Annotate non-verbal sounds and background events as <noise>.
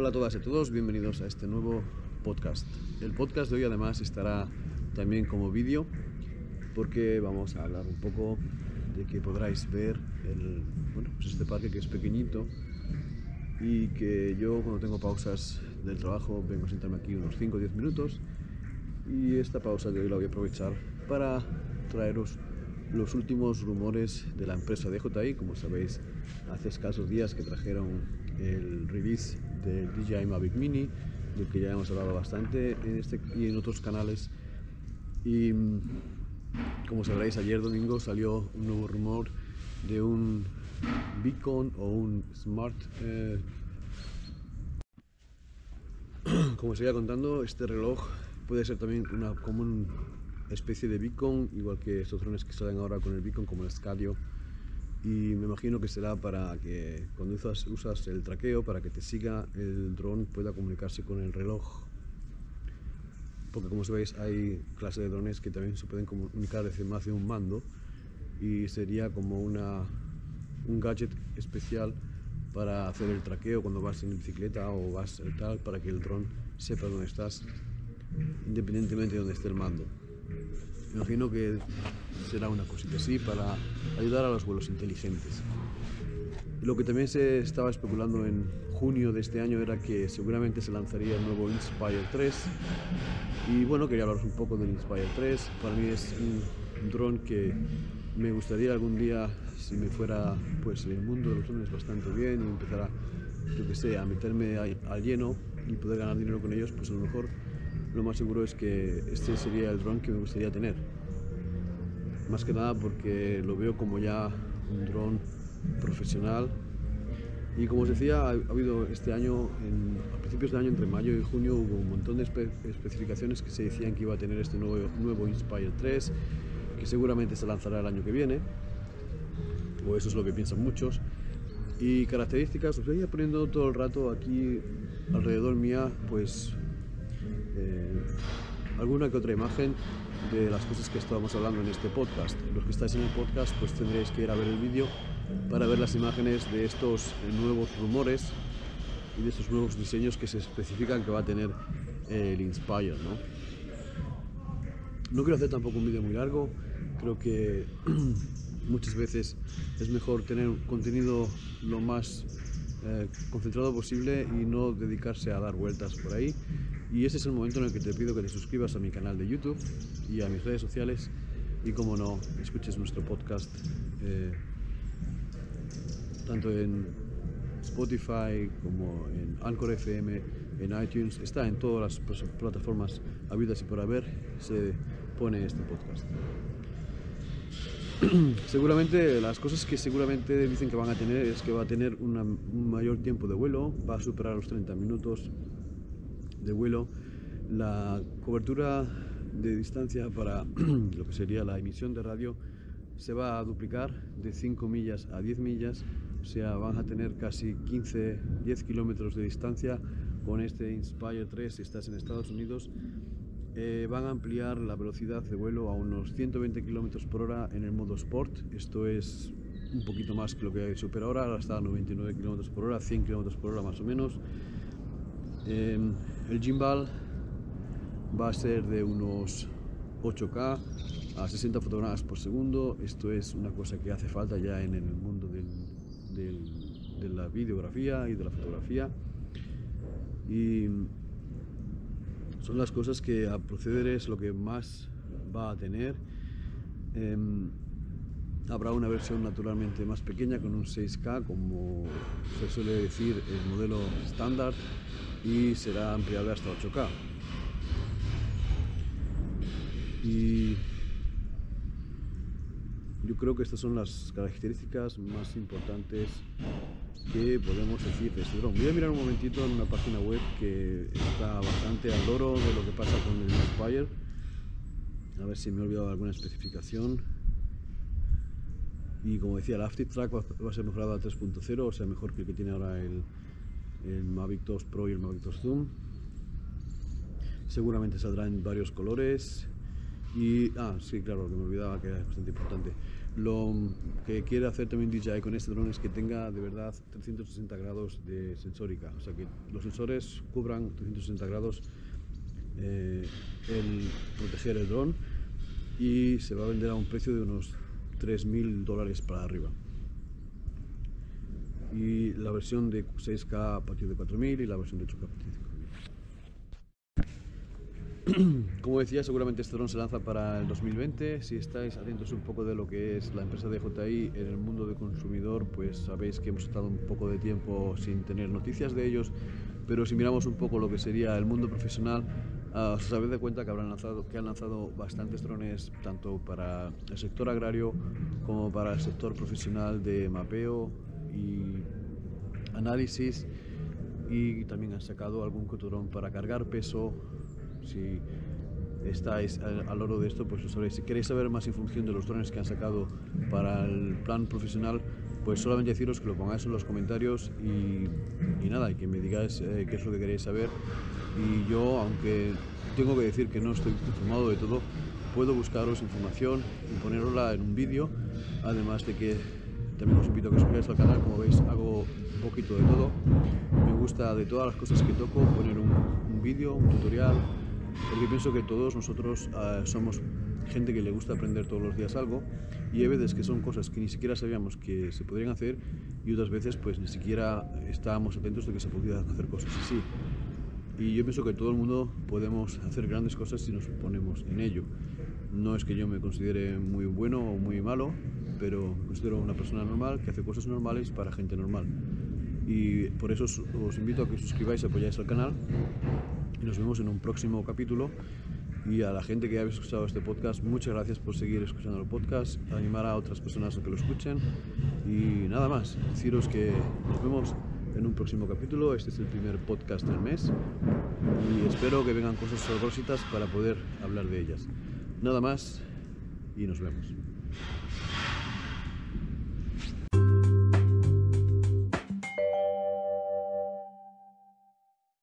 Hola a todas y a todos, bienvenidos a este nuevo podcast. El podcast de hoy además estará también como vídeo porque vamos a hablar un poco de que podráis ver el, bueno, pues este parque que es pequeñito y que yo cuando tengo pausas del trabajo vengo a sentarme aquí unos 5 o 10 minutos y esta pausa de hoy la voy a aprovechar para traeros los últimos rumores de la empresa DJI. Como sabéis, hace escasos días que trajeron el release del DJI Mavic Mini, del que ya hemos hablado bastante en este y en otros canales. Y como sabréis, ayer domingo salió un nuevo rumor de un beacon o un smart. Eh, <clears throat> como os iba contando, este reloj puede ser también una común especie de beacon, igual que estos drones que salen ahora con el beacon como el Scadio. Y me imagino que será para que cuando usas, usas el traqueo, para que te siga el dron pueda comunicarse con el reloj. Porque como sabéis hay clases de drones que también se pueden comunicar desde más de un mando y sería como una, un gadget especial para hacer el traqueo cuando vas en bicicleta o vas tal para que el dron sepa dónde estás independientemente de dónde esté el mando. Imagino que será una cosita así para ayudar a los vuelos inteligentes. Lo que también se estaba especulando en junio de este año era que seguramente se lanzaría el nuevo Inspire 3. Y bueno, quería hablaros un poco del Inspire 3. Para mí es un dron que me gustaría algún día, si me fuera pues el mundo de los drones bastante bien y empezara, yo que sé, a meterme al lleno y poder ganar dinero con ellos, pues a lo mejor lo más seguro es que este sería el dron que me gustaría tener. Más que nada porque lo veo como ya un dron profesional. Y como os decía, ha, habido este año, a principios de año, entre mayo y junio, hubo un montón de especificaciones que se decían que iba a tener este nuevo, nuevo Inspire 3, que seguramente se lanzará el año que viene, o eso es lo que piensan muchos. Y características, os voy a poniendo todo el rato aquí alrededor mía, pues eh, alguna que otra imagen de las cosas que estábamos hablando en este podcast. Los que estáis en el podcast pues tendréis que ir a ver el vídeo para ver las imágenes de estos eh, nuevos rumores y de estos nuevos diseños que se especifican que va a tener el Inspire. ¿no? no quiero hacer tampoco un vídeo muy largo, creo que <clears throat> muchas veces es mejor tener contenido lo más eh, concentrado posible y no dedicarse a dar vueltas por ahí. Y ese es el momento en el que te pido que te suscribas a mi canal de YouTube y a mis redes sociales y como no, escuches nuestro podcast eh, tanto en Spotify como en Anchor FM, en iTunes, está en todas las plataformas habidas y por haber, se pone este podcast. <clears throat> seguramente las cosas que seguramente dicen que van a tener es que va a tener un mayor tiempo de vuelo, va a superar los 30 minutos, de vuelo, la cobertura de distancia para <clears throat> lo que sería la emisión de radio se va a duplicar de 5 millas a 10 millas, o sea, van a tener casi 15, 10 kilómetros de distancia con este Inspire 3 si estás en Estados Unidos. Eh, van a ampliar la velocidad de vuelo a unos 120 kilómetros por hora en el modo Sport. Esto es un poquito más que lo que supera ahora, ahora está a 99 kilómetros por hora, 100 kilómetros por hora más o menos. Em, el gimbal va a ser de unos 8K a 60 fotogramas por segundo. Esto es una cosa que hace falta ya en el mundo de la videografía y de la fotografía. Y son las cosas que a proceder es lo que más va a tener. Em, habrá una versión naturalmente más pequeña con un 6K, como se suele decir el modelo estándar y será ampliable hasta 8K. Y yo creo que estas son las características más importantes que podemos decir de este dron. Voy a mirar un momentito en una página web que está bastante al loro de lo que pasa con el Inspire. A ver si me he olvidado alguna especificación. Y como decía, el After Track va a ser mejorado a 3.0, o sea, mejor que el que tiene ahora el, el Mavic 2 Pro y el Mavic 2 Zoom. Seguramente saldrá en varios colores Y, ah, sí, claro, que me olvidaba que es bastante importante. Lo que quiere hacer también DJI con este dron es que tenga de verdad 360 grados de sensórica, o sea que los sensores cubran 360 grados eh, el proteger el dron y se va a vender a un precio de unos 3.000 dólares para arriba. Y la versión de 6K a partir de 4.000 y la versión de 8K a partir de 5.000. <clears throat> Como decía, seguramente este dron se lanza para el 2020. Si estáis atentos un poco de lo que es la empresa de en el mundo de consumidor, pues sabéis que hemos estado un poco de tiempo sin tener noticias de ellos. Pero si miramos un poco lo que sería el mundo profesional, uh, os habéis de cuenta que, habrán lanzado, que han lanzado bastantes drones tanto para el sector agrario como para el sector profesional de mapeo y análisis y también han sacado algún dron para cargar peso si estáis al, loro de esto, pues lo sabréis. Si queréis saber más información de los drones que han sacado para el plan profesional, pues solamente deciros que lo pongáis en los comentarios y, nada, y que me digáis eh, qué es lo que queréis saber. Y yo, aunque tengo que decir que no estoy informado de todo, puedo buscaros información y ponerosla en un vídeo, además de que también os invito a que os suscribáis al canal, como veis hago un poquito de todo. Me gusta de todas las cosas que toco poner un, un vídeo, un tutorial, porque pienso que todos nosotros uh, somos gente que le gusta aprender todos los días algo y hay veces que son cosas que ni siquiera sabíamos que se podrían hacer y otras veces pues ni siquiera estábamos atentos de que se podían hacer cosas así. Y yo pienso que todo el mundo podemos hacer grandes cosas si nos ponemos en ello. No es que yo me considere muy bueno o muy malo, pero me considero una persona normal que hace cosas normales para gente normal. Y por eso os, os invito a que suscribáis y apoyáis al canal y nos vemos en un próximo capítulo. Y a la gente que habéis escuchado este podcast, muchas gracias por seguir escuchando el podcast, animar a otras personas a que lo escuchen y nada más, deciros que nos vemos en un próximo capítulo. Este es el primer podcast del mes y espero que vengan cosas sabrositas para poder hablar de ellas. Nada más y nos vemos.